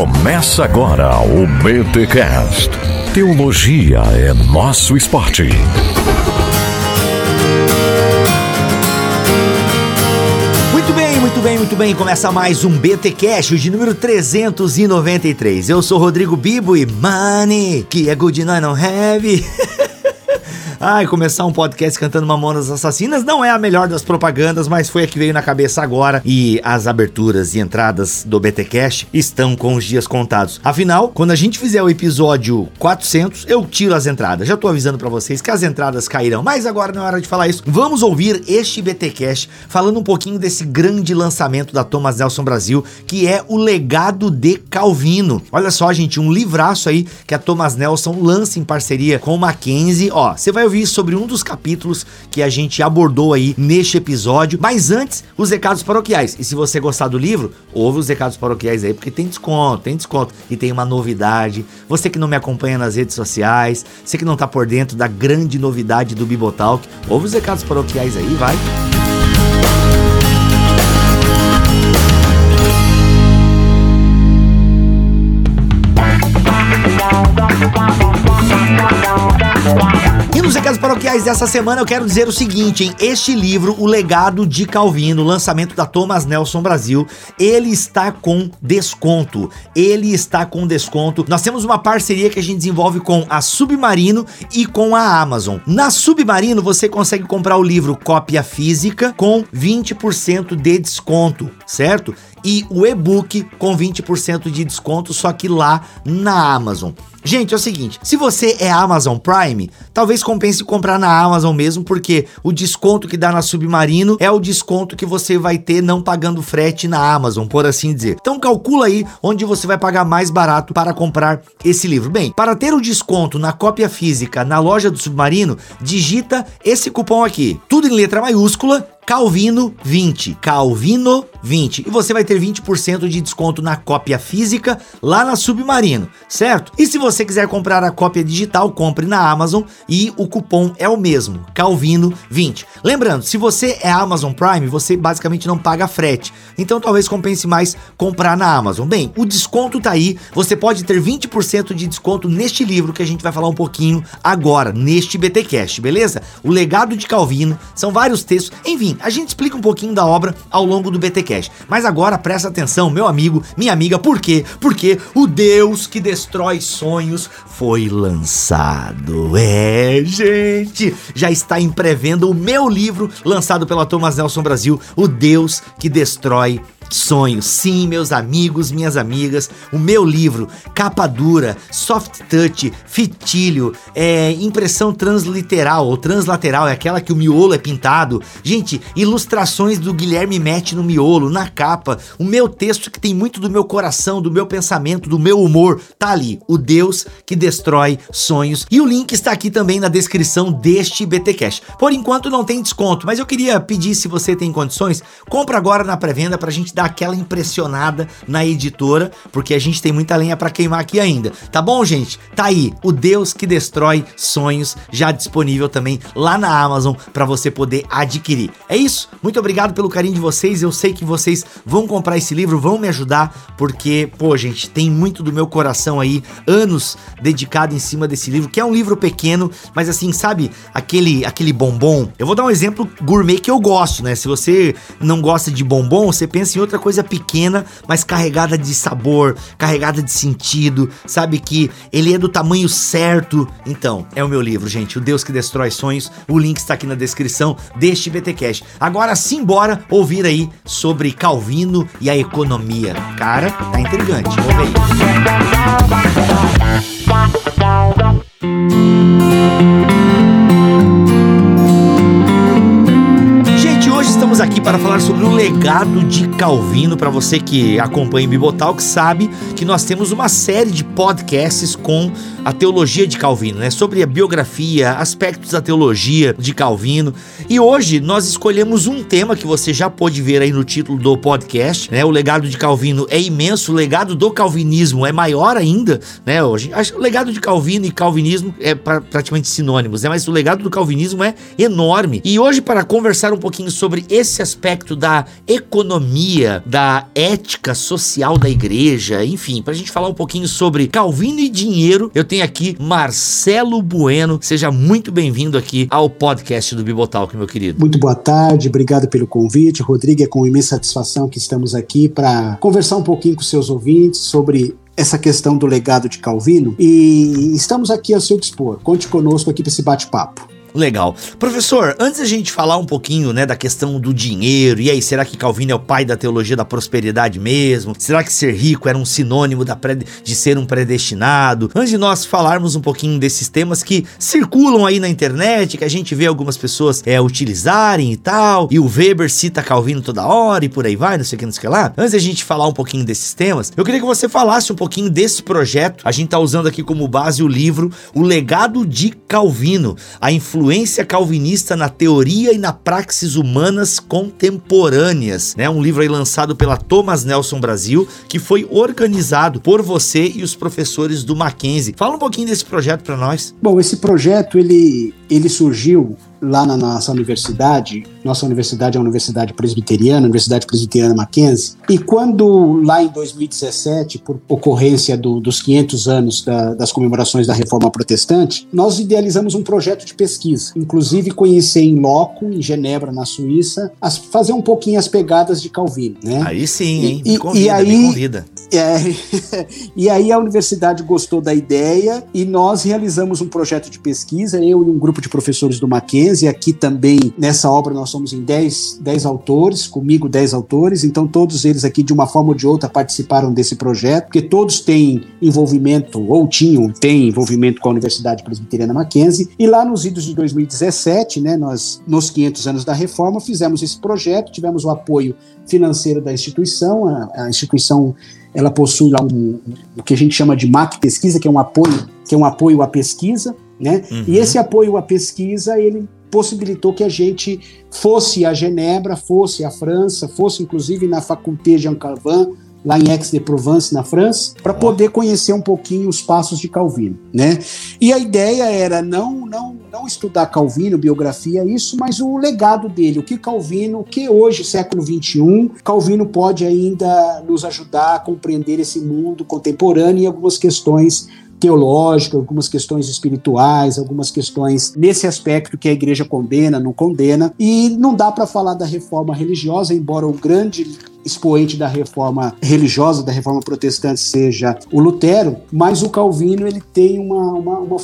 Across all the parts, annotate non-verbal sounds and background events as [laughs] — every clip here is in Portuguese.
Começa agora o BTCast. Teologia é nosso esporte. Muito bem, muito bem, muito bem. Começa mais um BT Cash, de número 393. Eu sou Rodrigo Bibo e Money, que é good night não have. [laughs] Ai, começar um podcast cantando Mamonas Assassinas não é a melhor das propagandas, mas foi a que veio na cabeça agora e as aberturas e entradas do BT Cash estão com os dias contados. Afinal, quando a gente fizer o episódio 400, eu tiro as entradas. Já tô avisando para vocês que as entradas cairão, mas agora não é hora de falar isso. Vamos ouvir este BT Cash falando um pouquinho desse grande lançamento da Thomas Nelson Brasil, que é o Legado de Calvino. Olha só, gente, um livraço aí que a Thomas Nelson lança em parceria com o Mackenzie. Ó, você vai ouvir sobre um dos capítulos que a gente abordou aí neste episódio. Mas antes, os recados paroquiais. E se você gostar do livro, ouve os recados paroquiais aí, porque tem desconto, tem desconto. E tem uma novidade. Você que não me acompanha nas redes sociais, você que não tá por dentro da grande novidade do Bibotalk, ouve os recados paroquiais aí, vai. E nos recados paroquiais dessa semana eu quero dizer o seguinte, em este livro, O Legado de Calvino, lançamento da Thomas Nelson Brasil, ele está com desconto. Ele está com desconto. Nós temos uma parceria que a gente desenvolve com a Submarino e com a Amazon. Na Submarino você consegue comprar o livro cópia física com 20% de desconto, certo? E o e-book com 20% de desconto, só que lá na Amazon. Gente, é o seguinte, se você é Amazon Prime, talvez compense comprar na Amazon mesmo, porque o desconto que dá na Submarino é o desconto que você vai ter não pagando frete na Amazon, por assim dizer. Então calcula aí onde você vai pagar mais barato para comprar esse livro. Bem, para ter o desconto na cópia física na loja do Submarino, digita esse cupom aqui, tudo em letra maiúscula, Calvino 20, Calvino 20. E você vai ter 20% de desconto na cópia física lá na Submarino, certo? E se você quiser comprar a cópia digital, compre na Amazon e o cupom é o mesmo, Calvino 20. Lembrando, se você é Amazon Prime, você basicamente não paga frete. Então talvez compense mais comprar na Amazon. Bem, o desconto tá aí. Você pode ter 20% de desconto neste livro que a gente vai falar um pouquinho agora, neste BTcast, beleza? O legado de Calvino, são vários textos, enfim, a gente explica um pouquinho da obra ao longo do BTcast. Mas agora presta atenção, meu amigo, minha amiga, por quê? Porque o Deus que destrói sonhos foi lançado. É, gente, já está em pré-venda o meu livro lançado pela Thomas Nelson Brasil, O Deus que destrói sonhos. Sim, meus amigos, minhas amigas, o meu livro, capa dura, soft touch, fitilho, é, impressão transliteral ou translateral, é aquela que o miolo é pintado. Gente, ilustrações do Guilherme Mete no miolo, na capa, o meu texto que tem muito do meu coração, do meu pensamento, do meu humor, tá ali, o Deus que destrói sonhos. E o link está aqui também na descrição deste BT Cash. Por enquanto não tem desconto, mas eu queria pedir se você tem condições, compra agora na pré-venda pra gente dar aquela impressionada na editora, porque a gente tem muita lenha para queimar aqui ainda. Tá bom, gente? Tá aí, O Deus que destrói sonhos, já disponível também lá na Amazon para você poder adquirir. É isso. Muito obrigado pelo carinho de vocês. Eu sei que vocês vão comprar esse livro, vão me ajudar, porque, pô, gente, tem muito do meu coração aí, anos dedicado em cima desse livro, que é um livro pequeno, mas assim, sabe, aquele aquele bombom. Eu vou dar um exemplo gourmet que eu gosto, né? Se você não gosta de bombom, você pensa em outra coisa pequena, mas carregada de sabor, carregada de sentido, sabe que ele é do tamanho certo. Então, é o meu livro, gente, O Deus que Destrói Sonhos. O link está aqui na descrição deste BTcast. Agora sim, bora ouvir aí sobre Calvino e a economia. Cara, tá intrigante. Ouve aí. Para falar sobre o legado de Calvino. Para você que acompanha o Bibotalk, sabe que nós temos uma série de podcasts com a teologia de Calvino, né? Sobre a biografia, aspectos da teologia de Calvino. E hoje nós escolhemos um tema que você já pôde ver aí no título do podcast, né? O legado de Calvino é imenso, o legado do calvinismo é maior ainda, né? Hoje, o legado de Calvino e calvinismo é pra, praticamente sinônimos, né? Mas o legado do calvinismo é enorme. E hoje para conversar um pouquinho sobre esse aspecto aspecto da economia, da ética social da igreja, enfim, para a gente falar um pouquinho sobre Calvino e dinheiro, eu tenho aqui Marcelo Bueno. Seja muito bem-vindo aqui ao podcast do Bibotalk, meu querido. Muito boa tarde, obrigado pelo convite. Rodrigo, é com imensa satisfação que estamos aqui para conversar um pouquinho com seus ouvintes sobre essa questão do legado de Calvino e estamos aqui ao seu dispor. Conte conosco aqui para esse bate-papo. Legal. Professor, antes a gente falar um pouquinho, né, da questão do dinheiro, e aí, será que Calvino é o pai da teologia da prosperidade mesmo? Será que ser rico era um sinônimo da de ser um predestinado? Antes de nós falarmos um pouquinho desses temas que circulam aí na internet, que a gente vê algumas pessoas é, utilizarem e tal, e o Weber cita Calvino toda hora e por aí vai, não sei o que, não sei o que lá. Antes da gente falar um pouquinho desses temas, eu queria que você falasse um pouquinho desse projeto. A gente tá usando aqui como base o livro O Legado de Calvino, a influência influência calvinista na teoria e na praxis humanas contemporâneas, né? Um livro aí lançado pela Thomas Nelson Brasil, que foi organizado por você e os professores do Mackenzie. Fala um pouquinho desse projeto para nós. Bom, esse projeto ele ele surgiu lá na nossa universidade, nossa universidade é a Universidade Presbiteriana, Universidade Presbiteriana Mackenzie, e quando lá em 2017, por ocorrência do, dos 500 anos da, das comemorações da Reforma Protestante, nós idealizamos um projeto de pesquisa, inclusive conhecer em loco, em Genebra, na Suíça, as, fazer um pouquinho as pegadas de Calvino, né? Aí sim, hein? Me convida, e aí, me convida. É, [laughs] e aí a universidade gostou da ideia e nós realizamos um projeto de pesquisa, eu e um grupo de professores do Mackenzie, e aqui também nessa obra nós somos em 10, 10 autores, comigo 10 autores, então todos eles aqui de uma forma ou de outra participaram desse projeto, porque todos têm envolvimento, ou tinham, têm envolvimento com a Universidade Presbiteriana Mackenzie, e lá nos idos de 2017, né, nós, nos 500 anos da reforma, fizemos esse projeto, tivemos o apoio financeiro da instituição, a, a instituição ela possui lá um, o que a gente chama de MAC Pesquisa, que é um apoio, que é um apoio à pesquisa, né? Uhum. E esse apoio à pesquisa, ele possibilitou que a gente fosse a Genebra, fosse a França, fosse inclusive na Faculté Jean Calvin, lá em Aix-de-Provence, na França, para poder conhecer um pouquinho os passos de Calvino, né? E a ideia era não não não estudar Calvino, biografia, isso, mas o legado dele, o que Calvino, o que hoje, século 21, Calvino pode ainda nos ajudar a compreender esse mundo contemporâneo e algumas questões teológica, algumas questões espirituais, algumas questões nesse aspecto que a igreja condena, não condena, e não dá para falar da reforma religiosa, embora o grande expoente da reforma religiosa, da reforma protestante, seja o Lutero, mas o Calvino ele tem uma, uma, uma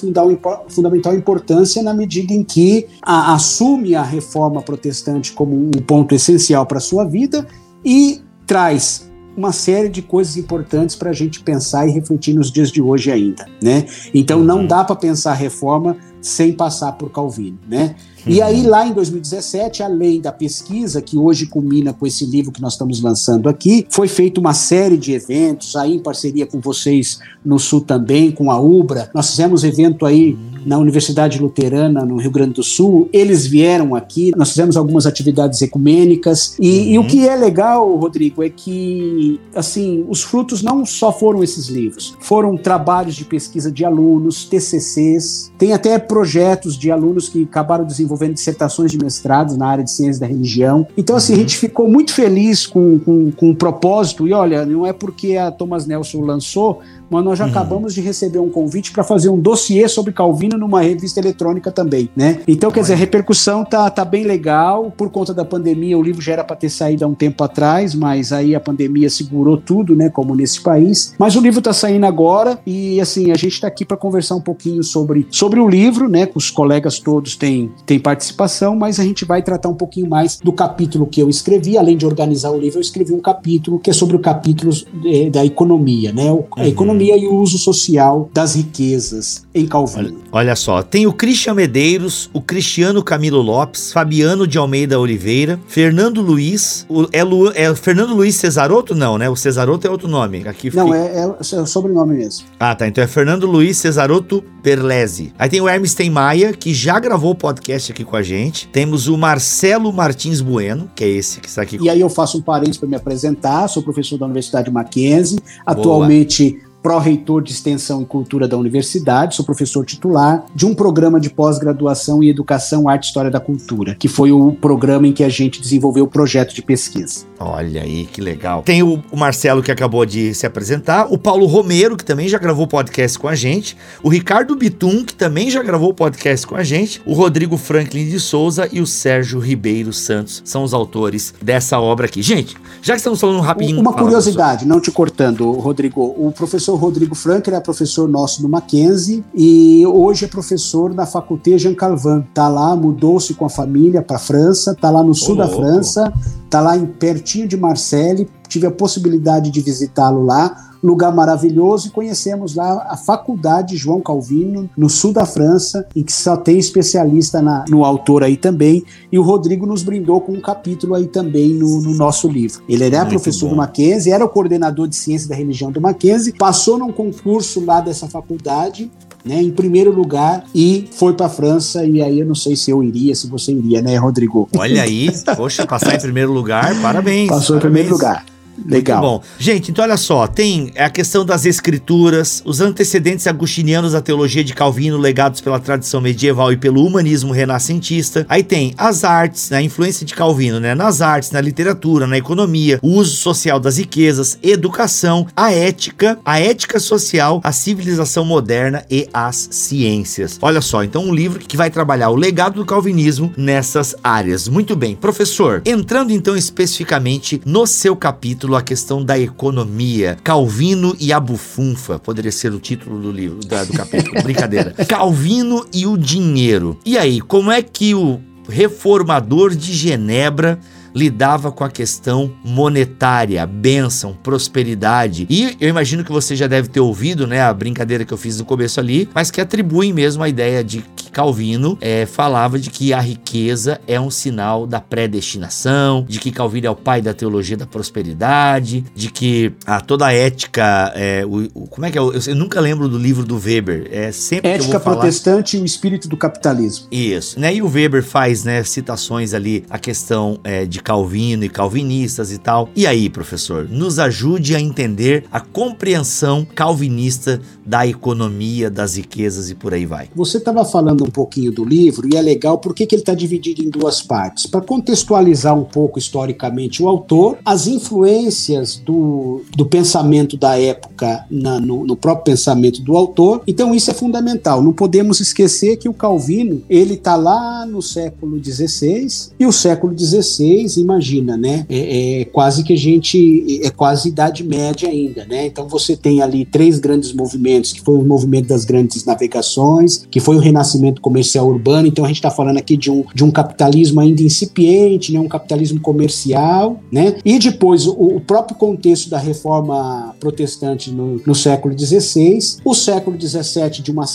fundamental importância na medida em que a, assume a reforma protestante como um ponto essencial para a sua vida e traz uma série de coisas importantes para a gente pensar e refletir nos dias de hoje ainda, né? Então não uhum. dá para pensar reforma sem passar por Calvino, né? E uhum. aí lá em 2017, além da pesquisa que hoje culmina com esse livro que nós estamos lançando aqui, foi feita uma série de eventos aí em parceria com vocês no Sul também, com a Ubra. Nós fizemos evento aí uhum na Universidade Luterana, no Rio Grande do Sul. Eles vieram aqui, nós fizemos algumas atividades ecumênicas. E, uhum. e, o uhum. que é legal, Rodrigo, é que assim os frutos não só foram esses livros, foram trabalhos de pesquisa de alunos, TCCs, tem até projetos de alunos que acabaram desenvolvendo dissertações de mestrado na área de ciência da religião. Então, assim, uhum. a gente ficou muito feliz com, com, com o propósito. E olha, não é porque a Thomas Nelson lançou, mas nós já uhum. acabamos de receber um convite para fazer um dossiê sobre Calvino numa revista eletrônica também, né? Então, quer dizer, a repercussão tá, tá bem legal. Por conta da pandemia, o livro já era para ter saído há um tempo atrás, mas aí a pandemia segurou tudo, né? Como nesse país. Mas o livro tá saindo agora e, assim, a gente está aqui para conversar um pouquinho sobre, sobre o livro, né? Com os colegas todos têm, têm participação, mas a gente vai tratar um pouquinho mais do capítulo que eu escrevi. Além de organizar o livro, eu escrevi um capítulo que é sobre o capítulo eh, da economia, né? A uhum. economia economia e o uso social das riquezas em Calvino. Olha, olha, só, tem o Christian Medeiros, o Cristiano Camilo Lopes, Fabiano de Almeida Oliveira, Fernando Luiz, o, é, Lu, é Fernando Luiz Cesaroto? Não, né? O Cesaroto é outro nome. Aqui Não, fica... é, é, é, o sobrenome mesmo. Ah, tá. Então é Fernando Luiz Cesaroto Perlese. Aí tem o Hermes Maia, que já gravou o podcast aqui com a gente. Temos o Marcelo Martins Bueno, que é esse que está aqui. E aí eu faço um parênteses para me apresentar. Sou professor da Universidade Mackenzie. Atualmente pró-reitor de extensão e cultura da universidade, sou professor titular de um programa de pós-graduação em educação, arte e história da cultura, que foi o programa em que a gente desenvolveu o projeto de pesquisa. Olha aí, que legal. Tem o, Marcelo que acabou de se apresentar, o Paulo Romero, que também já gravou podcast com a gente, o Ricardo Bitum, que também já gravou podcast com a gente, o Rodrigo Franklin de Souza e o Sérgio Ribeiro Santos são os autores dessa obra aqui. Gente, já que estamos falando rapidinho. Uma curiosidade, não te cortando, Rodrigo. O professor Rodrigo Franklin é professor nosso do Mackenzie e hoje é professor na Faculté Jean Calvin. Tá lá, mudou-se com a família para França, tá lá no sul da França, tá lá em pertinho de Marseille. Tive a possibilidade de visitá-lo lá lugar maravilhoso e conhecemos lá a Faculdade João Calvino, no sul da França, em que só tem especialista na, no autor aí também, e o Rodrigo nos brindou com um capítulo aí também no, no nosso livro. Ele era Muito professor bom. do Mackenzie, era o coordenador de ciência da religião do Mackenzie, passou num concurso lá dessa faculdade, né, em primeiro lugar e foi para a França e aí eu não sei se eu iria, se você iria, né, Rodrigo? Olha aí, poxa, passar em primeiro lugar, parabéns. Passou parabéns. em primeiro lugar. Legal. Muito bom. Gente, então olha só, tem a questão das escrituras, os antecedentes agustinianos da teologia de Calvino, legados pela tradição medieval e pelo humanismo renascentista. Aí tem as artes, né, a influência de Calvino, né, nas artes, na literatura, na economia, o uso social das riquezas, educação, a ética, a ética social, a civilização moderna e as ciências. Olha só, então um livro que vai trabalhar o legado do calvinismo nessas áreas. Muito bem, professor, entrando então especificamente no seu capítulo título a questão da economia. Calvino e a bufunfa. Poderia ser o título do livro, da, do capítulo. [laughs] Brincadeira. Calvino e o dinheiro. E aí, como é que o reformador de Genebra lidava com a questão monetária, bênção, prosperidade. E eu imagino que você já deve ter ouvido, né, a brincadeira que eu fiz no começo ali, mas que atribuem mesmo a ideia de que Calvino é, falava de que a riqueza é um sinal da predestinação, de que Calvino é o pai da teologia da prosperidade, de que a, toda a ética, é, o, o, como é que é? Eu, eu, nunca lembro do livro do Weber. É sempre ética protestante e o espírito do capitalismo. Isso, né? E o Weber faz, né, citações ali a questão é, de Calvino e calvinistas e tal. E aí, professor, nos ajude a entender a compreensão calvinista da economia, das riquezas e por aí vai. Você estava falando um pouquinho do livro e é legal porque que ele está dividido em duas partes. Para contextualizar um pouco historicamente o autor, as influências do, do pensamento da época na, no, no próprio pensamento do autor. Então isso é fundamental. Não podemos esquecer que o Calvino ele está lá no século XVI e o século XVI imagina, né? É, é, quase que a gente é quase idade média ainda, né? Então você tem ali três grandes movimentos, que foi o movimento das grandes navegações, que foi o renascimento comercial urbano. Então a gente está falando aqui de um, de um capitalismo ainda incipiente, né? Um capitalismo comercial, né? E depois o, o próprio contexto da reforma protestante no, no século XVI, o século XVII de uma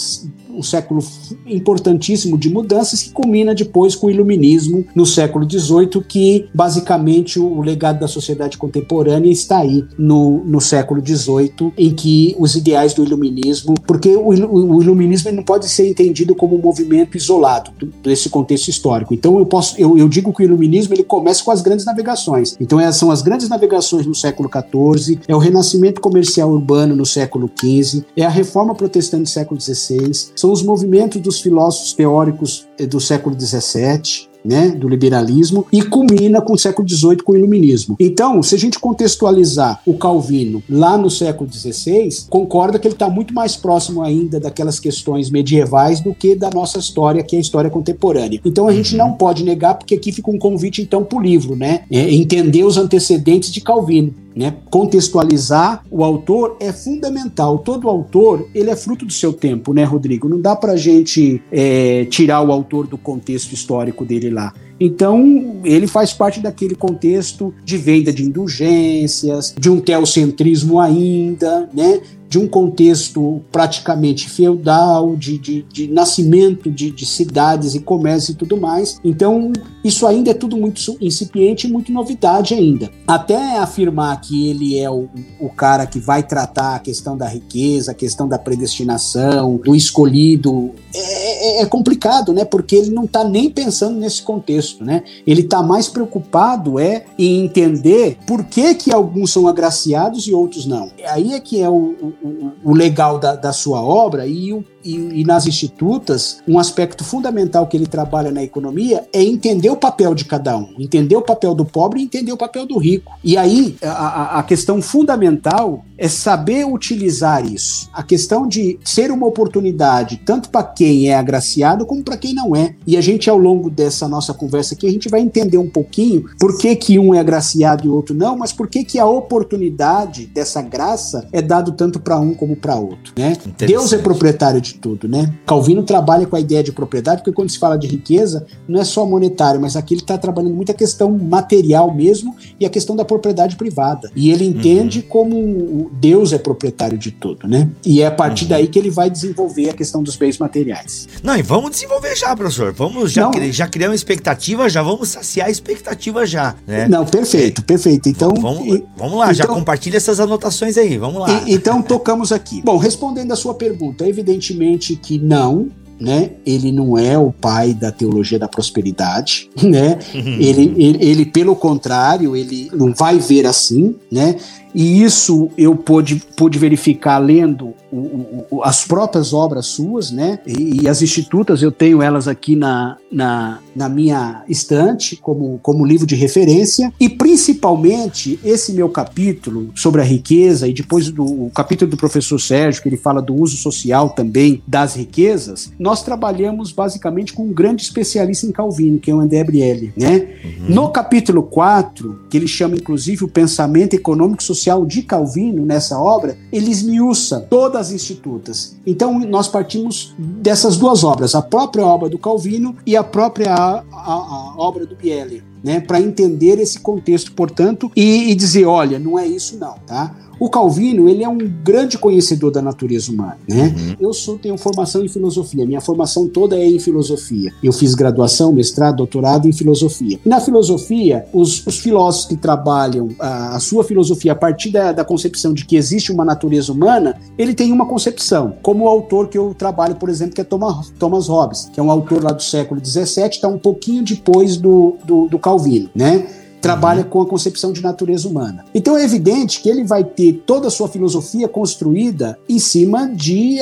um século importantíssimo de mudanças que culmina depois com o iluminismo no século XVIII, que basicamente o legado da sociedade contemporânea está aí no, no século XVIII, em que os ideais do iluminismo, porque o, o iluminismo não pode ser entendido como um movimento isolado desse contexto histórico. Então eu posso, eu, eu digo que o iluminismo ele começa com as grandes navegações. Então essas são as grandes navegações no século XIV, é o renascimento comercial urbano no século XV, é a reforma protestante do século XVI, são os movimentos dos filósofos teóricos eh, do século XVII, né, do liberalismo e culmina com o século XVIII com o iluminismo. Então, se a gente contextualizar o Calvino lá no século XVI, concorda que ele está muito mais próximo ainda daquelas questões medievais do que da nossa história, que é a história contemporânea. Então, a gente uhum. não pode negar, porque aqui fica um convite então para o livro, né, é entender os antecedentes de Calvino. Né? Contextualizar o autor é fundamental. Todo autor ele é fruto do seu tempo, né, Rodrigo? Não dá para gente é, tirar o autor do contexto histórico dele lá. Então, ele faz parte daquele contexto de venda de indulgências, de um teocentrismo ainda, né? De um contexto praticamente feudal, de, de, de nascimento de, de, cidades e comércio e tudo mais. Então, isso ainda é tudo muito incipiente e muito novidade ainda. Até afirmar que ele é o, o cara que vai tratar a questão da riqueza, a questão da predestinação, do escolhido, é, é, é complicado, né? Porque ele não está nem pensando nesse contexto, né? Ele está mais preocupado é em entender por que, que alguns são agraciados e outros não. Aí é que é o, o, o legal da, da, sua obra e, e, e, nas institutas, um aspecto fundamental que ele trabalha na economia é entender o papel de cada um, entender o papel do pobre e entender o papel do rico. E aí, a, a questão fundamental é saber utilizar isso. A questão de ser uma oportunidade, tanto para quem é agraciado como para quem não é. E a gente, ao longo dessa nossa conversa aqui, a gente vai entender um pouquinho por que, que um é agraciado e o outro não, mas por que, que a oportunidade dessa graça é dado tanto para um como para outro. Né? Deus é proprietário de tudo. Né? Calvino trabalha com a ideia de propriedade, porque quando se fala de riqueza, não é só monetário, mas aqui ele está trabalhando muito a questão material mesmo e a questão da propriedade privada. E ele entende uhum. como Deus é proprietário de tudo, né? E é a partir uhum. daí que ele vai desenvolver a questão dos bens materiais. Não, e vamos desenvolver já, professor. Vamos já, Não, já criar uma expectativa, já vamos saciar a expectativa já, né? Não, perfeito, perfeito. Então, vamos, vamos lá, então, já compartilha essas anotações aí, vamos lá. E, então, tocamos aqui. Bom, respondendo a sua pergunta, evidentemente que não, né? Ele não é o pai da teologia da prosperidade, né? Uhum. ele, ele, ele, pelo contrário, ele não vai ver assim, né? E isso eu pude, pude verificar lendo o, o, as próprias obras suas, né? E, e, as institutas, eu tenho elas aqui na, na, na minha estante como, como livro de referência. E principalmente esse meu capítulo sobre a riqueza, e depois do o capítulo do professor Sérgio, que ele fala do uso social também das riquezas, nós trabalhamos basicamente com um grande especialista em Calvino, que é o André Brielli, né? Uhum. No capítulo 4, que ele chama inclusive o pensamento econômico social social de Calvino nessa obra, ele esmiuça todas as institutas. Então nós partimos dessas duas obras, a própria obra do Calvino e a própria a, a, a obra do Biele. Né, para entender esse contexto, portanto, e, e dizer, olha, não é isso não, tá? O Calvino, ele é um grande conhecedor da natureza humana, né? Uhum. Eu sou, tenho formação em filosofia, minha formação toda é em filosofia. Eu fiz graduação, mestrado, doutorado em filosofia. E na filosofia, os, os filósofos que trabalham a, a, sua filosofia a partir da, da concepção de que existe uma natureza humana, ele tem uma concepção, como o autor que eu trabalho, por exemplo, que é Thomas, Thomas Hobbes, que é um autor lá do século XVII, está um pouquinho depois do, do, do Calvino, né? Trabalha uhum. com a concepção de natureza humana. Então é evidente que ele vai ter toda a sua filosofia construída em cima de,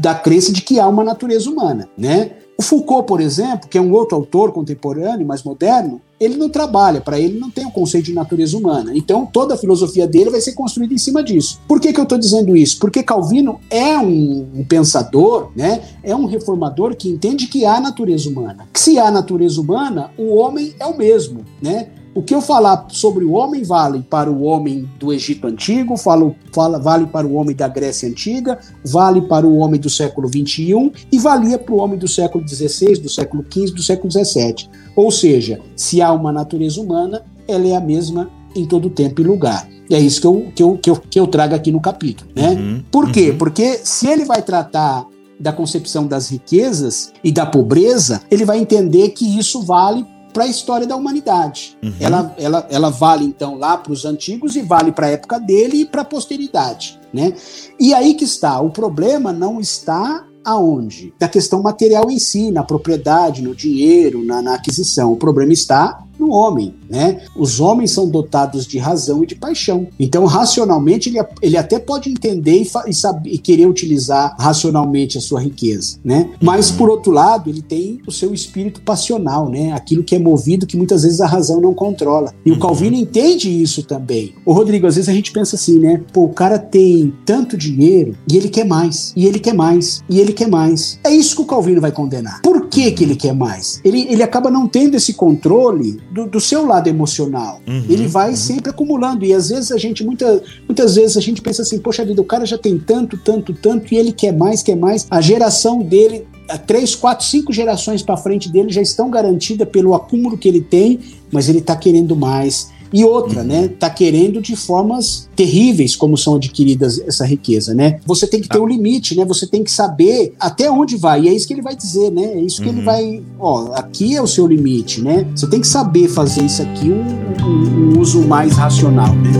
da crença de que há uma natureza humana, né? O Foucault, por exemplo, que é um outro autor contemporâneo, mais moderno, ele não trabalha, para ele não tem o conceito de natureza humana. Então toda a filosofia dele vai ser construída em cima disso. Por que, que eu estou dizendo isso? Porque Calvino é um, um, pensador, né? é um reformador que entende que há natureza humana. Que se há natureza humana, o homem é o mesmo. Né? O que eu falar sobre o homem vale para o homem do Egito Antigo, falo, fala, vale para o homem da Grécia Antiga, vale para o homem do século XXI e valia para o homem do século XVI, do século XV, do século XVII. Ou seja, se há uma natureza humana, ela é a mesma em todo tempo e lugar. E é isso que eu, que eu, que eu, que eu trago aqui no capítulo. Né? Uhum, Por quê? Uhum. Porque se ele vai tratar da concepção das riquezas e da pobreza, ele vai entender que isso vale para a história da humanidade. Uhum. Ela, ela, ela vale então lá para os antigos e vale para a época dele e para a posteridade. Né? E aí que está, o problema não está aonde? Da questão material em si, na propriedade, no dinheiro, na, na aquisição. O problema está no homem, né? Os homens são dotados de razão e de paixão. Então, racionalmente, ele, ele até pode entender e, e, saber, e querer utilizar racionalmente a sua riqueza, né? Mas, por outro lado, ele tem o seu espírito passional, né? Aquilo que é movido que muitas vezes a razão não controla. E o uhum. Calvino entende isso também. O Rodrigo, às vezes a gente pensa assim, né? Pô, o cara tem tanto dinheiro e ele quer mais, e ele quer mais, e ele quer mais. É isso que o Calvino vai condenar. Por que que ele quer mais? Ele, ele acaba não tendo esse controle do, do seu lado emocional. Uhum, ele vai uhum. sempre acumulando. E às vezes a gente, muita, muitas vezes a gente pensa assim, poxa vida, o cara já tem tanto, tanto, tanto, e ele quer mais, quer mais. A geração dele três, quatro, cinco gerações para frente dele já estão garantidas pelo acúmulo que ele tem, mas ele está querendo mais. E outra, uhum. né? Tá querendo de formas terríveis como são adquiridas essa riqueza, né? Você tem que ter ah. um limite, né? Você tem que saber até onde vai. E é isso que ele vai dizer, né? É isso que uhum. ele vai. Ó, aqui é o seu limite, né? Você tem que saber fazer isso aqui um, um, um uso mais racional, né?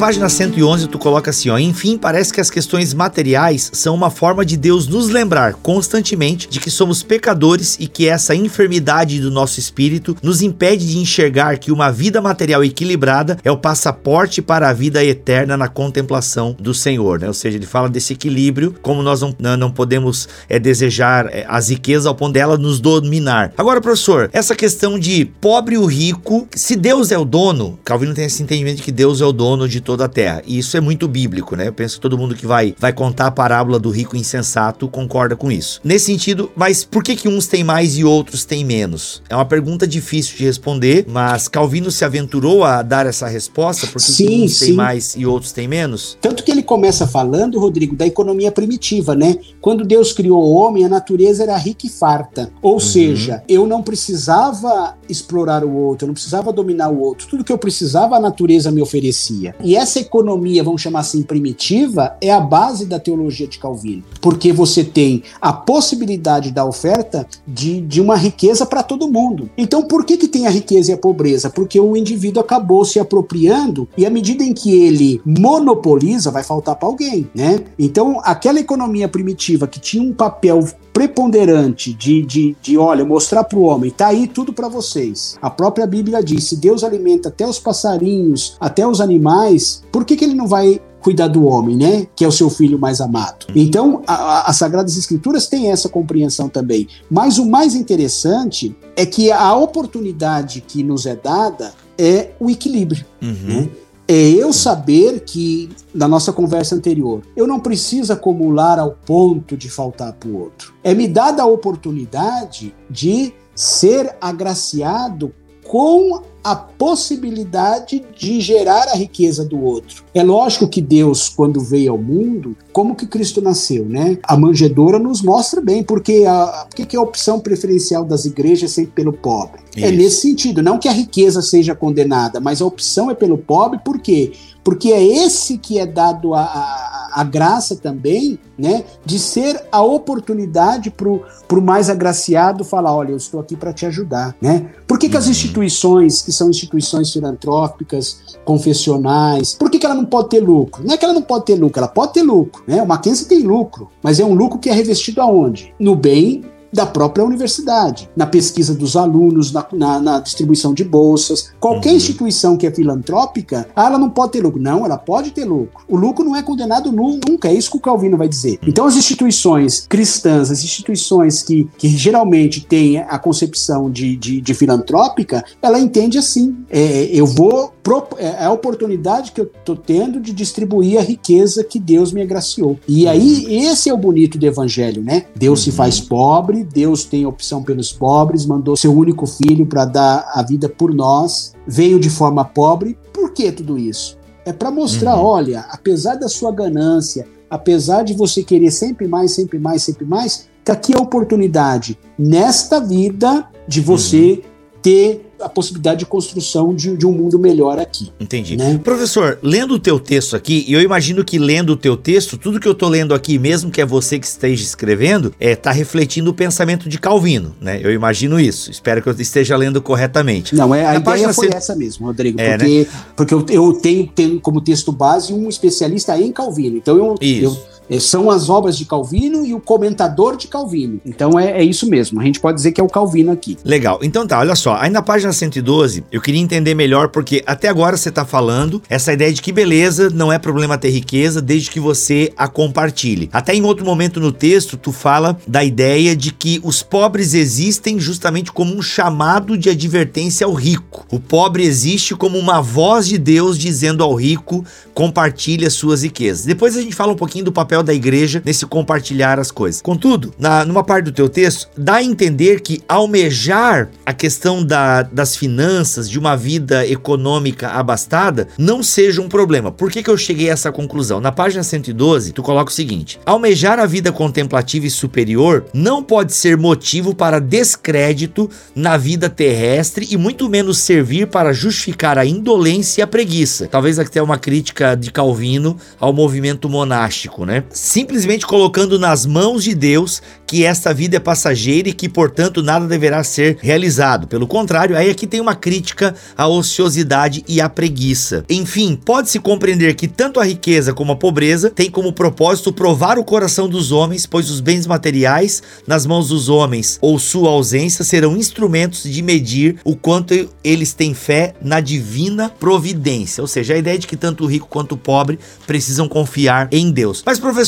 Página 111 tu coloca assim, ó, enfim, parece que as questões materiais são uma forma de Deus nos lembrar constantemente de que somos pecadores e que essa enfermidade do nosso espírito nos impede de enxergar que uma vida material equilibrada é o passaporte para a vida eterna na contemplação do Senhor, né? Ou seja, ele fala desse equilíbrio, como nós não, não podemos é, desejar é, as riquezas ao ponto dela nos dominar. Agora, professor, essa questão de pobre ou rico, se Deus é o dono, Calvino tem esse entendimento de que Deus é o dono de toda a terra. E isso é muito bíblico, né? Eu penso que todo mundo que vai, vai contar a parábola do rico insensato concorda com isso. Nesse sentido, mas por que que uns têm mais e outros têm menos? É uma pergunta difícil de responder, mas Calvino se aventurou a dar essa resposta, por que, que uns têm mais e outros têm menos? Tanto que ele começa falando, Rodrigo, da economia primitiva, né? Quando Deus criou o homem, a natureza era rica e farta. Ou uhum. seja, eu não precisava explorar o outro, eu não precisava dominar o outro. Tudo que eu precisava, a natureza me oferecia. E essa economia, vamos chamar assim, primitiva, é a base da teologia de Calvino. Porque você tem a possibilidade da oferta de, de uma riqueza para todo mundo. Então, por que, que tem a riqueza e a pobreza? Porque o indivíduo acabou se apropriando e à medida em que ele monopoliza, vai faltar para alguém, né? Então, aquela economia primitiva que tinha um papel preponderante de, de, de olha, mostrar para o homem, tá aí tudo para vocês. A própria Bíblia diz: se Deus alimenta até os passarinhos, até os animais, por que, que ele não vai cuidar do homem, né? Que é o seu filho mais amado. Então, as Sagradas Escrituras têm essa compreensão também. Mas o mais interessante é que a oportunidade que nos é dada é o equilíbrio. Uhum. Né? É eu saber que, na nossa conversa anterior, eu não preciso acumular ao ponto de faltar para o outro. É me dada a oportunidade de ser agraciado com a possibilidade de gerar a riqueza do outro. É lógico que Deus, quando veio ao mundo, como que Cristo nasceu, né? A manjedoura nos mostra bem, porque a, porque a opção preferencial das igrejas é sempre pelo pobre. É Isso. É nesse sentido, não que a riqueza seja condenada, mas a opção é pelo pobre, por quê? Porque é esse que é dado a, a, a graça também, né? De ser a oportunidade para o mais agraciado falar: olha, eu estou aqui para te ajudar, né? Por que, que as uhum. instituições que são instituições filantrópicas, confessionais. Por que, que ela não pode ter lucro? Não é que ela não pode ter lucro, ela pode ter lucro. Né? O Mackenzie tem lucro, mas é um lucro que é revestido aonde? No bem da própria universidade, na pesquisa dos alunos, na, na, na distribuição de bolsas. Qualquer uhum. instituição que é filantrópica, ah, ela não pode ter lucro. Não, ela pode ter lucro. O lucro não é condenado nunca, é isso que o Calvino vai dizer. Então, as instituições cristãs, as instituições que, que geralmente têm a concepção de, de, de filantrópica, ela entende assim: é, eu vou é, é a oportunidade que eu estou tendo de distribuir a riqueza que Deus me agraciou. E aí, esse é o bonito do evangelho, né? Deus uhum. se faz pobre, Deus tem opção pelos pobres, mandou seu único filho para dar a vida por nós, veio de forma pobre. Por que tudo isso? É para mostrar, uhum. olha, apesar da sua ganância, apesar de você querer sempre mais, sempre mais, sempre mais, tá aqui a oportunidade nesta vida de você uhum. ter a possibilidade de construção de, de um mundo melhor aqui. Entendi. Né? Professor, lendo o teu texto aqui, e eu imagino que lendo o teu texto, tudo que eu tô lendo aqui, mesmo que é você que esteja escrevendo, é tá refletindo o pensamento de Calvino, né? Eu imagino isso. Espero que eu esteja lendo corretamente. Não, é, a Na ideia foi essa mesmo, Rodrigo, é, porque, né? porque eu, eu tenho, tenho como texto base um especialista em Calvino. Então eu, eu são as obras de Calvino e o comentador de Calvino. Então é, é, isso mesmo, a gente pode dizer que é o Calvino aqui. Legal, então tá, olha só, aí na página 112 eu queria entender melhor porque até agora você tá falando essa ideia de que beleza, não é problema ter riqueza desde que você a compartilhe. Até em outro momento no texto tu fala da ideia de que os pobres existem justamente como um chamado de advertência ao rico. O pobre existe como uma voz de Deus dizendo ao rico compartilhe as suas riquezas. Depois a gente fala um pouquinho do papel papel da igreja nesse compartilhar as coisas. Contudo, na, numa parte do teu texto, dá a entender que almejar a questão da, das finanças, de uma vida econômica abastada, não seja um problema. Por que, que eu cheguei a essa conclusão? Na página 112, tu coloca o seguinte: almejar a vida contemplativa e superior não pode ser motivo para descrédito na vida terrestre e muito menos servir para justificar a indolência e a preguiça. Talvez até uma crítica de Calvino ao movimento monástico, né? Simplesmente colocando nas mãos de Deus que esta vida é passageira e que, portanto, nada deverá ser realizado. Pelo contrário, aí aqui tem uma crítica à ociosidade e à preguiça. Enfim, pode-se compreender que tanto a riqueza como a pobreza têm como propósito provar o coração dos homens, pois os bens materiais nas mãos dos homens ou sua ausência serão instrumentos de medir o quanto eles têm fé na divina providência. Ou seja, a ideia de que tanto o rico quanto o pobre precisam confiar em Deus. Mas, professor,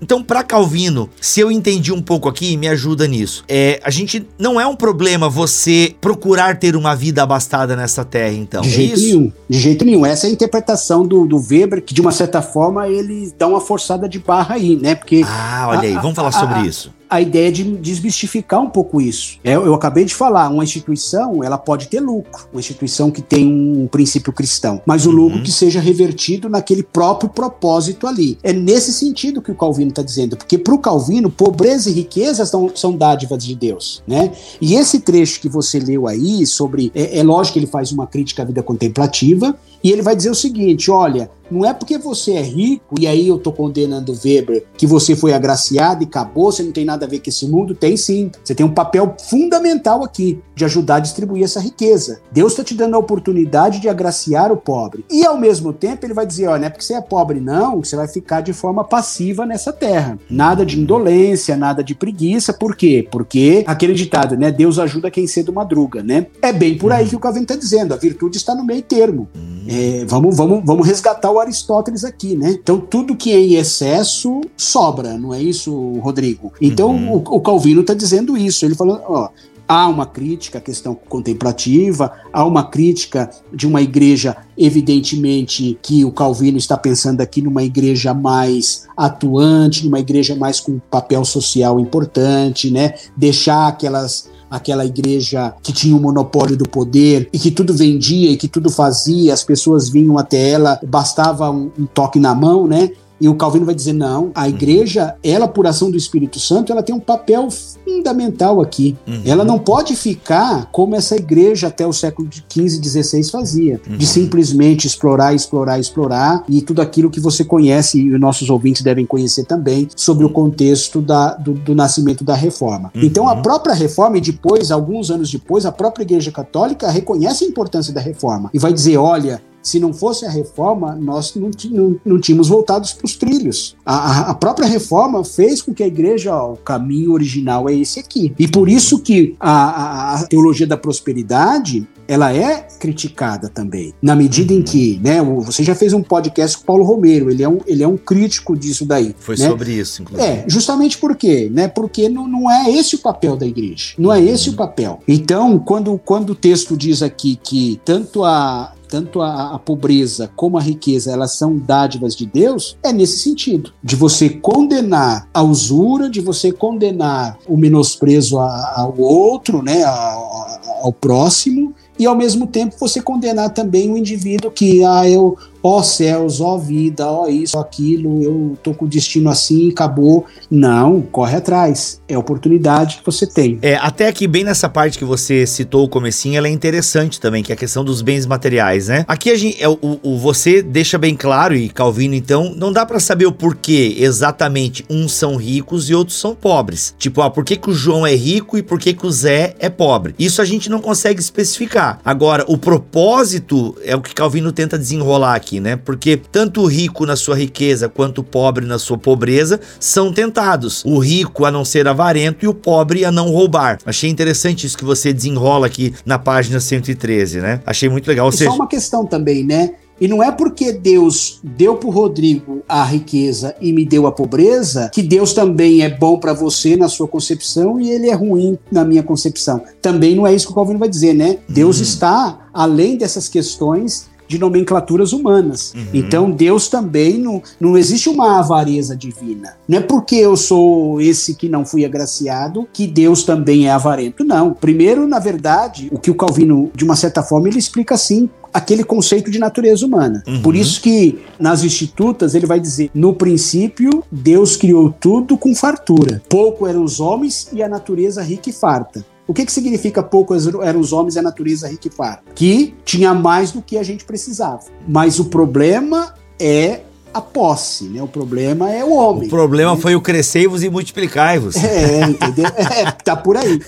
então, para Calvino, se eu entendi um pouco aqui, me ajuda nisso. É, a gente não é um problema você procurar ter uma vida abastada nessa terra, então. De é jeito isso? nenhum. De jeito nenhum. Essa é a interpretação do, do Weber, que de uma certa forma ele dá uma forçada de barra aí, né? Porque. Ah, olha aí, vamos falar sobre isso a ideia de desmistificar um pouco isso. É, eu acabei de falar, uma instituição ela pode ter lucro, uma instituição que tem um princípio cristão, mas o uhum. lucro que seja revertido naquele próprio propósito ali. É nesse sentido que o Calvino está dizendo, porque para o Calvino, pobreza e riqueza são, são dádivas de Deus, né? E esse trecho que você leu aí sobre, é, é lógico que ele faz uma crítica à vida contemplativa e ele vai dizer o seguinte, olha, não é porque você é rico, e aí eu tô condenando Weber, que você foi agraciado e acabou, você não tem nada a ver com esse mundo. Tem sim. Você tem um papel fundamental aqui de ajudar a distribuir essa riqueza. Deus está te dando a oportunidade de agraciar o pobre. E ao mesmo tempo ele vai dizer: ó, não é porque você é pobre, não, que você vai ficar de forma passiva nessa terra. Nada de indolência, nada de preguiça. Por quê? Porque aquele ditado, né? Deus ajuda quem cedo madruga, né? É bem por aí que o Calvin está dizendo. A virtude está no meio termo. É, vamos, vamos, vamos resgatar o Aristóteles aqui, né? Então, tudo que é em excesso sobra, não é isso, Rodrigo? Então, uhum. o, o, Calvino está dizendo isso. Ele falou, ó, há uma crítica à questão contemplativa, há uma crítica de uma igreja, evidentemente, que o Calvino está pensando aqui numa igreja mais atuante, numa igreja mais com papel social importante, né? Deixar aquelas aquela igreja que tinha o monopólio do poder e que tudo vendia e que tudo fazia, as pessoas vinham até ela, bastava um, um toque na mão, né? E o Calvino vai dizer: não, a uhum. igreja, ela, por ação do Espírito Santo, ela tem um papel fundamental aqui. Uhum. Ela não pode ficar como essa igreja até o século XV, XVI fazia, uhum. de simplesmente explorar, explorar, explorar, e tudo aquilo que você conhece, e os nossos ouvintes devem conhecer também, sobre o contexto da, do, do nascimento da reforma. Uhum. Então, a própria reforma, e depois, alguns anos depois, a própria Igreja Católica reconhece a importância da reforma e vai dizer: olha, se não fosse a reforma, nós não, não, não tínhamos voltado para os trilhos. A, a, própria reforma fez com que a igreja, ó, o caminho original é esse aqui. E por isso que a, a, teologia da prosperidade ela é criticada também, na medida em que, né, você já fez um podcast com o Paulo Romero, ele é um, ele é um crítico disso daí. Foi né? sobre isso, inclusive. É, justamente por quê? Né? Porque não, não é esse o papel da igreja, não é esse o papel. Então, quando, quando o texto diz aqui que tanto a, tanto a, a, pobreza como a riqueza, elas são dádivas de Deus, é nesse sentido, de você condenar a usura, de você condenar o menosprezo ao outro, né, ao, ao próximo, e ao mesmo tempo você condenar também o indivíduo que, ah, eu, ó céus, ó vida, ó isso, ó aquilo, eu tô com o destino assim, acabou. Não, corre atrás. É a oportunidade que você tem. É, até aqui, bem nessa parte que você citou o comecinho, ela é interessante também, que é a questão dos bens materiais, né? Aqui a gente, é, o, o você deixa bem claro, e Calvino, então, não dá para saber o porquê exatamente uns são ricos e outros são pobres. Tipo, ah, por que, que o João é rico e por que, que o Zé é pobre? Isso a gente não consegue especificar. Agora, o propósito é o que Calvino tenta desenrolar aqui aqui, né? Porque tanto o rico na sua riqueza quanto o pobre na sua pobreza são tentados. O rico a não ser avarento e o pobre a não roubar. Achei interessante isso que você desenrola aqui na página 113, né? Achei muito legal. Ou seja... só uma questão também, né? E não é porque Deus deu para o Rodrigo a riqueza e me deu a pobreza que Deus também é bom para você na sua concepção e ele é ruim na minha concepção. Também não é isso que o Calvino vai dizer, né? Deus hum. está além dessas questões de nomenclaturas humanas. Uhum. Então Deus também não, não existe uma avareza divina. Não é porque eu sou esse que não fui agraciado que Deus também é avarento. Não. Primeiro, na verdade, o que o Calvino, de uma certa forma, ele explica assim aquele conceito de natureza humana. Uhum. Por isso que nas institutas ele vai dizer: no princípio Deus criou tudo com fartura. Pouco eram os homens e a natureza rica e farta. O que, que significa poucos eram os homens e a natureza rica farta? Que tinha mais do que a gente precisava. Mas o problema é a posse, né? O problema é o homem. O problema né? foi o crescei-vos e multiplicai-vos. É, entendeu? [laughs] É, tá por aí.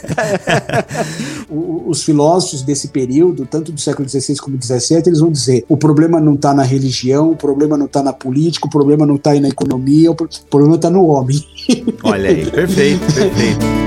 o, os filósofos desse período, tanto do século XVI como XVII, eles vão dizer: o problema não está na religião, o problema não está na política, o problema não está na economia, o problema está no homem. Olha aí, perfeito, perfeito.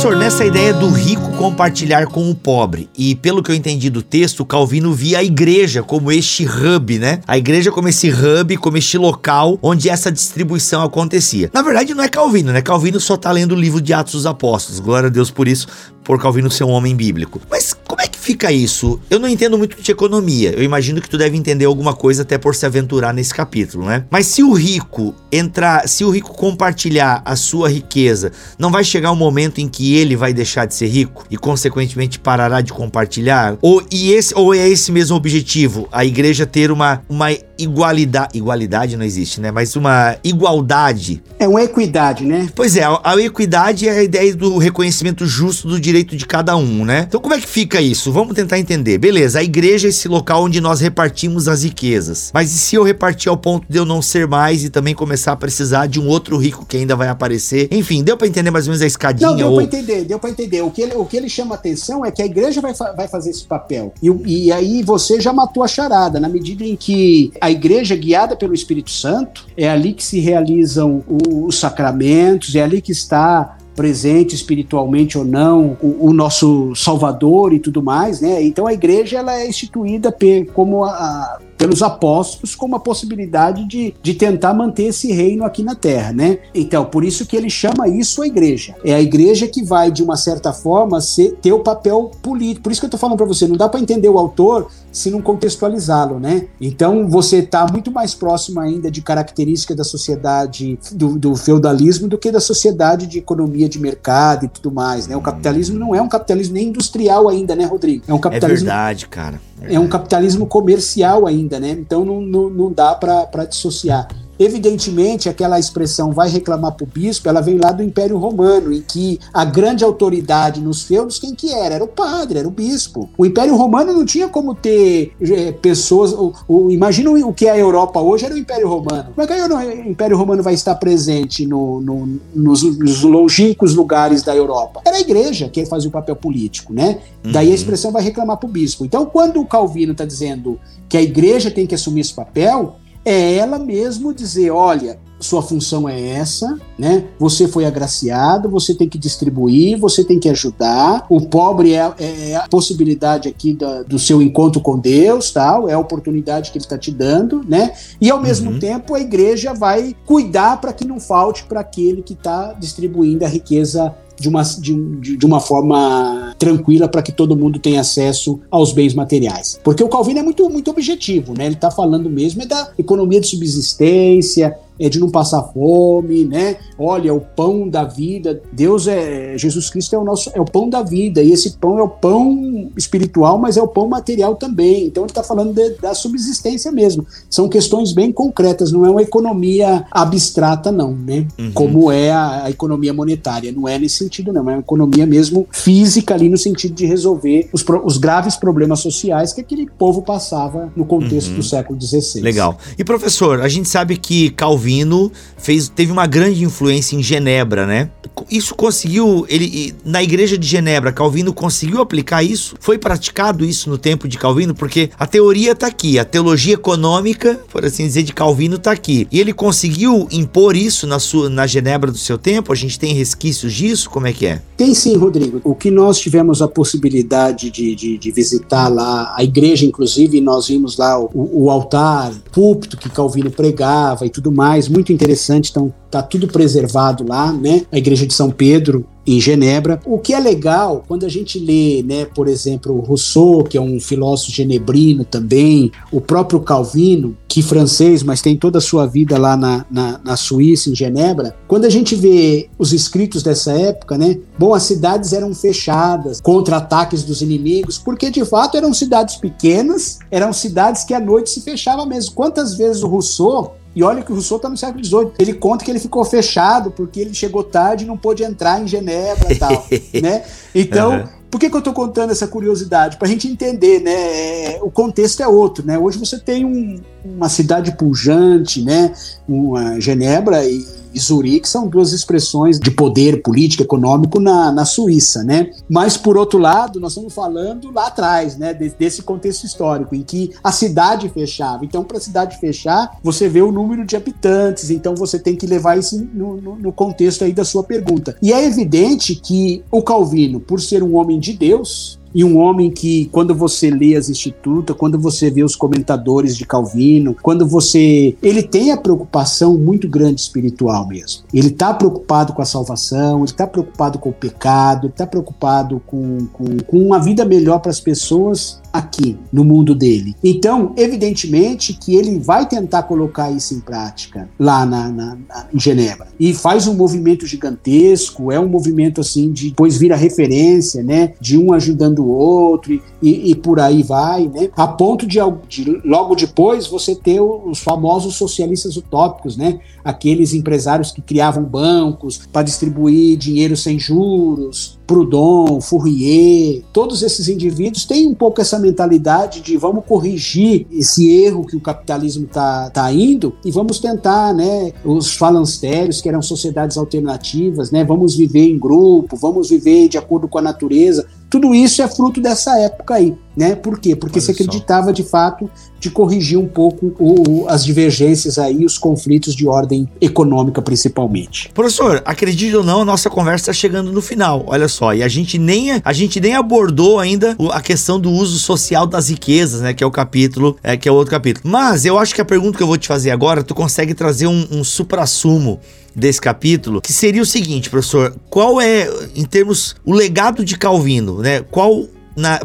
Professor, nessa ideia do rico compartilhar com o pobre, e pelo que eu entendi do texto, Calvino via a igreja como este hub, né? A igreja como esse hub, como este local onde essa distribuição acontecia. Na verdade, não é Calvino, né? Calvino só tá lendo o livro de Atos dos Apóstolos. Glória a Deus por isso, por Calvino ser um homem bíblico. Mas como é que fica isso? Eu não entendo muito de economia. Eu imagino que tu deve entender alguma coisa até por se aventurar nesse capítulo, né? Mas se o rico entrar, se o rico compartilhar a sua riqueza, não vai chegar um momento em que ele vai deixar de ser rico e consequentemente parará de compartilhar? Ou e esse ou é esse mesmo objetivo, a igreja ter uma uma igualdade, igualdade não existe, né? Mas uma igualdade. É uma equidade, né? Pois é, a, a equidade é a ideia do reconhecimento justo do direito de cada um, né? Então como é que fica isso? Vamos tentar entender. Beleza, a igreja é esse local onde nós repartimos as riquezas. Mas e se eu repartir ao ponto de eu não ser mais e também começar a precisar de um outro rico que ainda vai aparecer? Enfim, deu para entender mais ou menos a escadinha? Não, deu ou... para entender, deu para entender. O que, ele, o que ele chama atenção é que a igreja vai, fa vai fazer esse papel. E, e aí você já matou a charada, na medida em que a igreja, guiada pelo Espírito Santo, é ali que se realizam os sacramentos, é ali que está presente espiritualmente ou não, o, o, nosso Salvador e tudo mais, né? Então a igreja ela é instituída como a, a pelos apóstolos como a possibilidade de, de tentar manter esse reino aqui na terra, né? Então, por isso que ele chama isso a igreja. É a igreja que vai, de uma certa forma, ser, ter o papel político. Por isso que eu tô falando para você, não dá para entender o autor se não contextualizá-lo, né? Então, você tá muito mais próximo ainda de características da sociedade do, do feudalismo do que da sociedade de economia de mercado e tudo mais, né? O capitalismo não é um capitalismo nem industrial ainda, né, Rodrigo? É um capitalismo... É verdade, cara. É um capitalismo comercial ainda, né? Então não, não, não dá para dissociar. Evidentemente, aquela expressão vai reclamar para o bispo, ela vem lá do Império Romano, em que a grande autoridade nos feudos, quem que era? Era o padre, era o bispo. O Império Romano não tinha como ter é, pessoas. O, o, imagina o que é a Europa hoje, era o Império Romano. Como é que o Império Romano vai estar presente no, no, nos, nos, longínquos lugares da Europa? Era a igreja que fazia o papel político, né? Uhum. Daí a expressão vai reclamar para o bispo. Então, quando Calvino está dizendo que a igreja tem que assumir esse papel, é ela mesmo dizer, olha, sua função é essa, né? Você foi agraciado, você tem que distribuir, você tem que ajudar. O pobre é, é a possibilidade aqui da, do seu encontro com Deus, tal, é a oportunidade que ele está te dando, né? E ao mesmo uhum. tempo a igreja vai cuidar para que não falte para aquele que está distribuindo a riqueza de uma, de, de uma forma tranquila para que todo mundo tenha acesso aos bens materiais. Porque o Calvino é muito, muito objetivo, né? Ele está falando mesmo é da economia de subsistência, é de não passar fome, né? Olha, o pão da vida. Deus é Jesus Cristo é o nosso é o pão da vida e esse pão é o pão espiritual, mas é o pão material também. Então ele está falando de, da subsistência mesmo. São questões bem concretas, não é uma economia abstrata não, né? Uhum. Como é a, a, economia monetária, não é nesse sentido não, é uma economia mesmo física ali no sentido de resolver os, os graves problemas sociais que aquele povo passava no contexto uhum. do século XVI. Legal. E professor, a gente sabe que Calvino Calvino fez, teve uma grande influência em Genebra, né? Isso conseguiu, ele na igreja de Genebra, Calvino conseguiu aplicar isso? Foi praticado isso no tempo de Calvino? Porque a teoria tá aqui, a teologia econômica, por assim dizer, de Calvino tá aqui. E ele conseguiu impor isso na sua na Genebra do seu tempo? A gente tem resquícios disso? Como é que é? Tem sim, Rodrigo. O que nós tivemos a possibilidade de, de, de visitar lá, a igreja, inclusive, nós vimos lá o, o altar, o púlpito que Calvino pregava e tudo mais muito interessante, então tá tudo preservado lá, né? A igreja de São Pedro em Genebra. O que é legal quando a gente lê, né, por exemplo, Rousseau, que é um filósofo genebrino também, o próprio Calvino, que francês, mas tem toda a sua vida lá na, na, na, Suíça, em Genebra. Quando a gente vê os escritos dessa época, né, bom, as cidades eram fechadas contra ataques dos inimigos, porque de fato eram cidades pequenas, eram cidades que à noite se fechava mesmo. Quantas vezes o Rousseau e olha que o Rousseau está no século XVIII. Ele conta que ele ficou fechado porque ele chegou tarde e não pôde entrar em Genebra e tal, [laughs] né? Então, uhum. Por que, que eu estou contando essa curiosidade? Para a gente entender, né? É, o contexto é outro, né? Hoje você tem um, uma cidade pujante, né? Uma Genebra e e Zurique são duas expressões de poder político, econômico na, na Suíça, né? Mas, por outro lado, nós estamos falando lá atrás, né? desse contexto histórico, em que a cidade fechava. Então, para a cidade fechar, você vê o número de habitantes, então você tem que levar isso no, no, no contexto aí da sua pergunta. E é evidente que o Calvino, por ser um homem de Deus, e um homem que, quando você lê as institutas, quando você vê os comentadores de Calvino, quando você. Ele tem a preocupação muito grande espiritual mesmo. Ele está preocupado com a salvação, ele está preocupado com o pecado, ele está preocupado com, com, com uma vida melhor para as pessoas aqui no mundo dele. Então, evidentemente que ele vai tentar colocar isso em prática lá na, na, na, em Genebra. E faz um movimento gigantesco, é um movimento assim de depois vira referência, né? De um ajudando o outro e, e, por aí vai, né? A ponto de, de, logo depois você ter os famosos socialistas utópicos, né? Aqueles empresários que criavam bancos para distribuir dinheiro sem juros, Proudhon, Fourier, todos esses indivíduos têm um pouco essa mentalidade de vamos corrigir esse erro que o capitalismo está tá indo e vamos tentar, né, os falancérios, que eram sociedades alternativas, né, vamos viver em grupo, vamos viver de acordo com a natureza, tudo isso é fruto dessa época aí, né? Por quê? Porque Olha se acreditava só. de fato de corrigir um pouco o, as divergências aí, os conflitos de ordem econômica principalmente. Professor, acredite ou não, a nossa conversa está chegando no final. Olha só, e a gente nem a gente nem abordou ainda a questão do uso social das riquezas, né? Que é o capítulo, é, que é o outro capítulo. Mas eu acho que a pergunta que eu vou te fazer agora, tu consegue trazer um, um supra-sumo desse capítulo, que seria o seguinte, professor: qual é, em termos, o legado de Calvino, né? Qual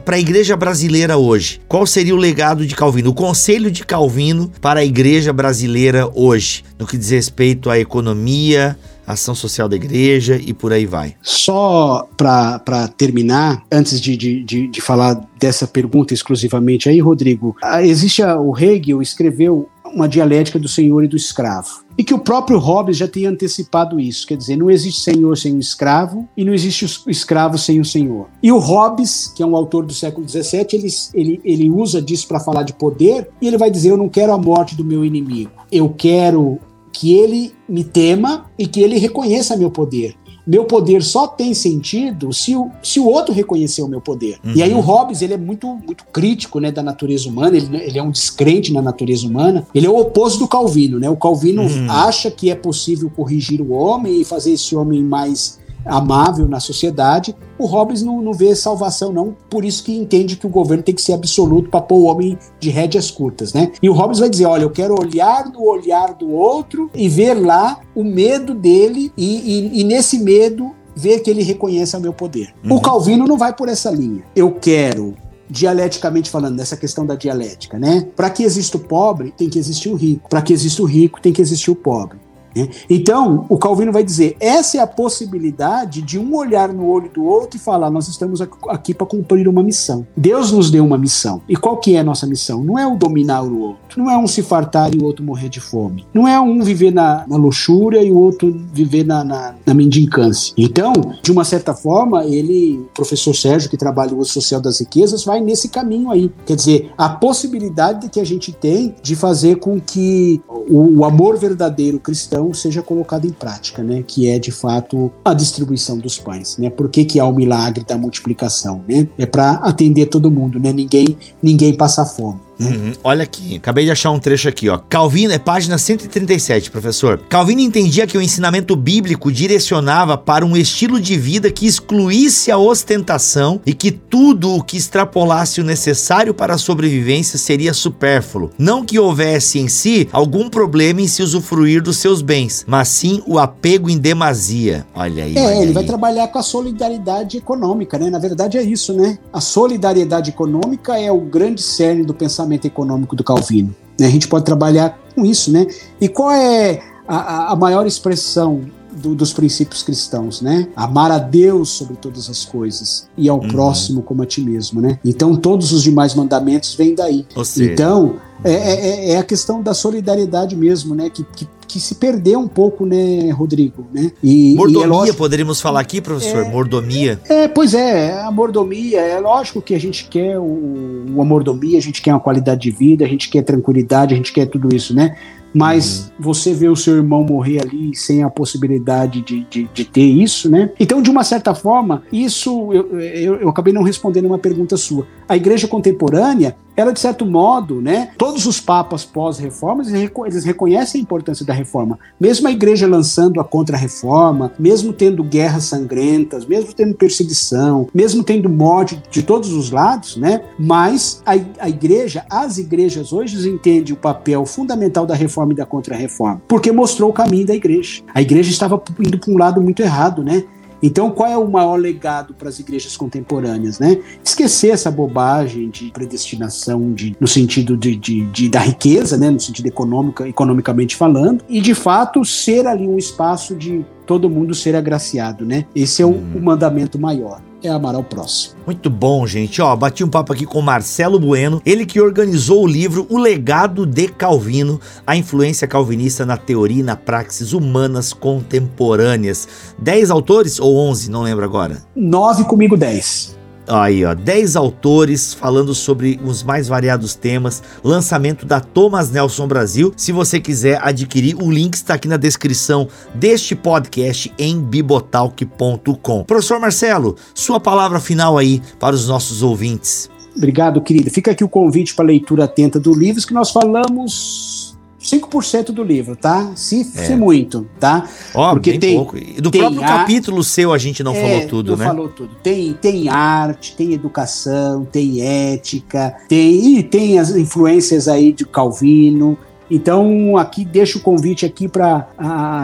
para a igreja brasileira hoje? Qual seria o legado de Calvino? O conselho de Calvino para a igreja brasileira hoje, no que diz respeito à economia, ação social da igreja e por aí vai. Só para terminar, antes de, de, de, de, falar dessa pergunta exclusivamente aí, Rodrigo, existe a, o Hegel escreveu uma dialética do senhor e do escravo. E que o próprio Hobbes já tinha antecipado isso, quer dizer, não existe senhor sem o escravo e não existe o escravo sem o senhor. E o Hobbes, que é um autor do século XVII, ele, ele, ele usa disso para falar de poder e ele vai dizer: Eu não quero a morte do meu inimigo, eu quero que ele me tema e que ele reconheça meu poder meu poder só tem sentido se o, se o outro reconhecer o meu poder. Uhum. E aí o Hobbes, ele é muito, muito crítico né, da natureza humana, ele, ele é um descrente na natureza humana, ele é o oposto do Calvino, né? O Calvino uhum. acha que é possível corrigir o homem e fazer esse homem mais amável na sociedade. O Hobbes não, não vê salvação, não, por isso que entende que o governo tem que ser absoluto para pôr o homem de rédeas curtas, né? E o Hobbes vai dizer: olha, eu quero olhar no olhar do outro e ver lá o medo dele, e, e, e nesse medo ver que ele reconhece o meu poder. Uhum. O Calvino não vai por essa linha. Eu quero dialeticamente falando, nessa questão da dialética, né? Para que exista o pobre, tem que existir o rico. Para que exista o rico, tem que existir o pobre. Né? Então, o Calvino vai dizer: essa é a possibilidade de um olhar no olho do outro e falar: nós estamos aqui para cumprir uma missão. Deus nos deu uma missão. E qual que é a nossa missão? Não é o dominar o outro, não é um se fartar e o outro morrer de fome, não é um viver na, na luxúria e o outro viver na, na, na mendicância. Então, de uma certa forma, ele, o professor Sérgio, que trabalha o social das riquezas, vai nesse caminho aí. Quer dizer, a possibilidade que a gente tem de fazer com que o, o amor verdadeiro cristão seja colocado em prática, né? Que é de fato a distribuição dos pães, né? Por que, que há o milagre da multiplicação, né? É para atender todo mundo, né? Ninguém ninguém passa fome. Uhum. Olha aqui, acabei de achar um trecho aqui, ó. Calvino, é página 137, professor. Calvino entendia que o ensinamento bíblico direcionava para um estilo de vida que excluísse a ostentação e que tudo o que extrapolasse o necessário para a sobrevivência seria supérfluo. Não que houvesse em si algum problema em se usufruir dos seus bens, mas sim o apego em demasia. Olha aí. É, olha ele aí. vai trabalhar com a solidariedade econômica, né? Na verdade é isso, né? A solidariedade econômica é o grande cerne do pensamento pensamento econômico do Calvino. Né? A gente pode trabalhar com isso, né? E qual é a, a maior expressão do, dos princípios cristãos, né? Amar a Deus sobre todas as coisas e ao uhum. próximo como a ti mesmo, né? Então todos os demais mandamentos vêm daí. Seja... Então é, é, é, é, a questão da solidariedade mesmo, né? Que, que, que se perdeu um pouco, né, Rodrigo? Né? E, mordomia, e é lógico, poderíamos falar aqui, professor? É, mordomia. É, pois é, a mordomia, é lógico que a gente quer o, uma mordomia, a gente quer uma qualidade de vida, a gente quer tranquilidade, a gente quer tudo isso, né? mas uhum. você vê o seu irmão morrer ali sem a possibilidade de, de, de ter isso, né? Então, de uma certa forma, isso eu, eu, eu acabei não respondendo uma pergunta sua. A igreja contemporânea, ela de certo modo, né, todos os papas pós-reforma, eles reconhecem a importância da reforma. Mesmo a igreja lançando a contra-reforma, mesmo tendo guerras sangrentas, mesmo tendo perseguição, mesmo tendo morte de todos os lados, né, mas a, a igreja, as igrejas hoje entendem o papel fundamental da reforma e da contra-reforma, porque mostrou o caminho da igreja. A igreja estava indo para um lado muito errado, né? Então, qual é o maior legado para as igrejas contemporâneas? Né? Esquecer essa bobagem de predestinação de, no sentido de, de, de, da riqueza, né? no sentido econômico, economicamente falando, e de fato ser ali um espaço de todo mundo ser agraciado. Né? Esse é o, o mandamento maior é amar ao próximo. Muito bom, gente. Ó, bati um papo aqui com Marcelo Bueno, ele que organizou o livro O Legado de Calvino, a influência calvinista na teoria e na praxis humanas contemporâneas. Dez autores ou onze? Não lembro agora. Nove comigo, dez. Aí, ó, 10 autores falando sobre os mais variados temas. Lançamento da Thomas Nelson Brasil. Se você quiser adquirir, o link está aqui na descrição deste podcast em bibotalk.com. Professor Marcelo, sua palavra final aí para os nossos ouvintes. Obrigado, querido. Fica aqui o convite para leitura atenta do livro que nós falamos 5% do livro, tá? Se, é. se muito, tá? Ó, Porque tem pouco. Do tem próprio capítulo seu a gente não é, falou tudo, não né? falou tudo. Tem, tem arte, tem educação, tem ética, tem e tem as influências aí de Calvino. Então, aqui deixo o convite aqui para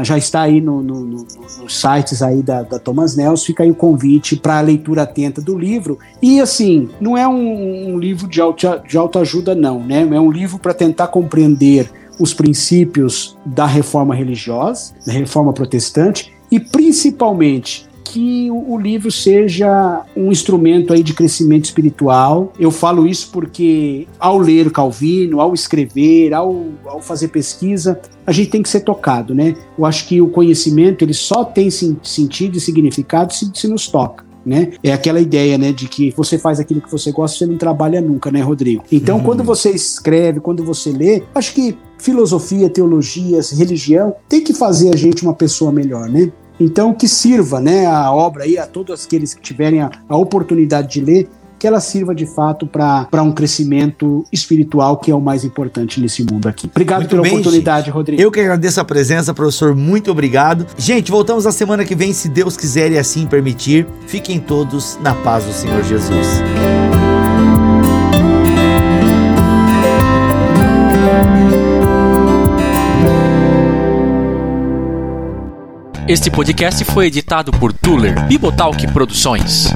já está aí no, no, no, nos sites aí da, da, Thomas Nelson, fica aí o convite para a leitura atenta do livro. E assim, não é um, um livro de, auto, de autoajuda, não, né? É um livro para tentar compreender os princípios da reforma religiosa, da reforma protestante, e principalmente que o livro seja um instrumento aí de crescimento espiritual. Eu falo isso porque ao ler Calvino, ao escrever, ao, ao fazer pesquisa, a gente tem que ser tocado, né? Eu acho que o conhecimento ele só tem sentido e significado se, se nos toca né? É aquela ideia, né, de que você faz aquilo que você gosta, você não trabalha nunca, né, Rodrigo? Então, uhum. quando você escreve, quando você lê, acho que filosofia, teologia, religião tem que fazer a gente uma pessoa melhor, né? Então, que sirva, né, a obra aí a todos aqueles que tiverem a, a oportunidade de ler, que ela sirva de fato para um crescimento espiritual que é o mais importante nesse mundo aqui. Obrigado muito pela bem, oportunidade, gente. Rodrigo. Eu que agradeço a presença, professor. Muito obrigado. Gente, voltamos na semana que vem, se Deus quiser e assim permitir. Fiquem todos na paz do Senhor Jesus. Este podcast foi editado por Tuller Bibotalk Produções.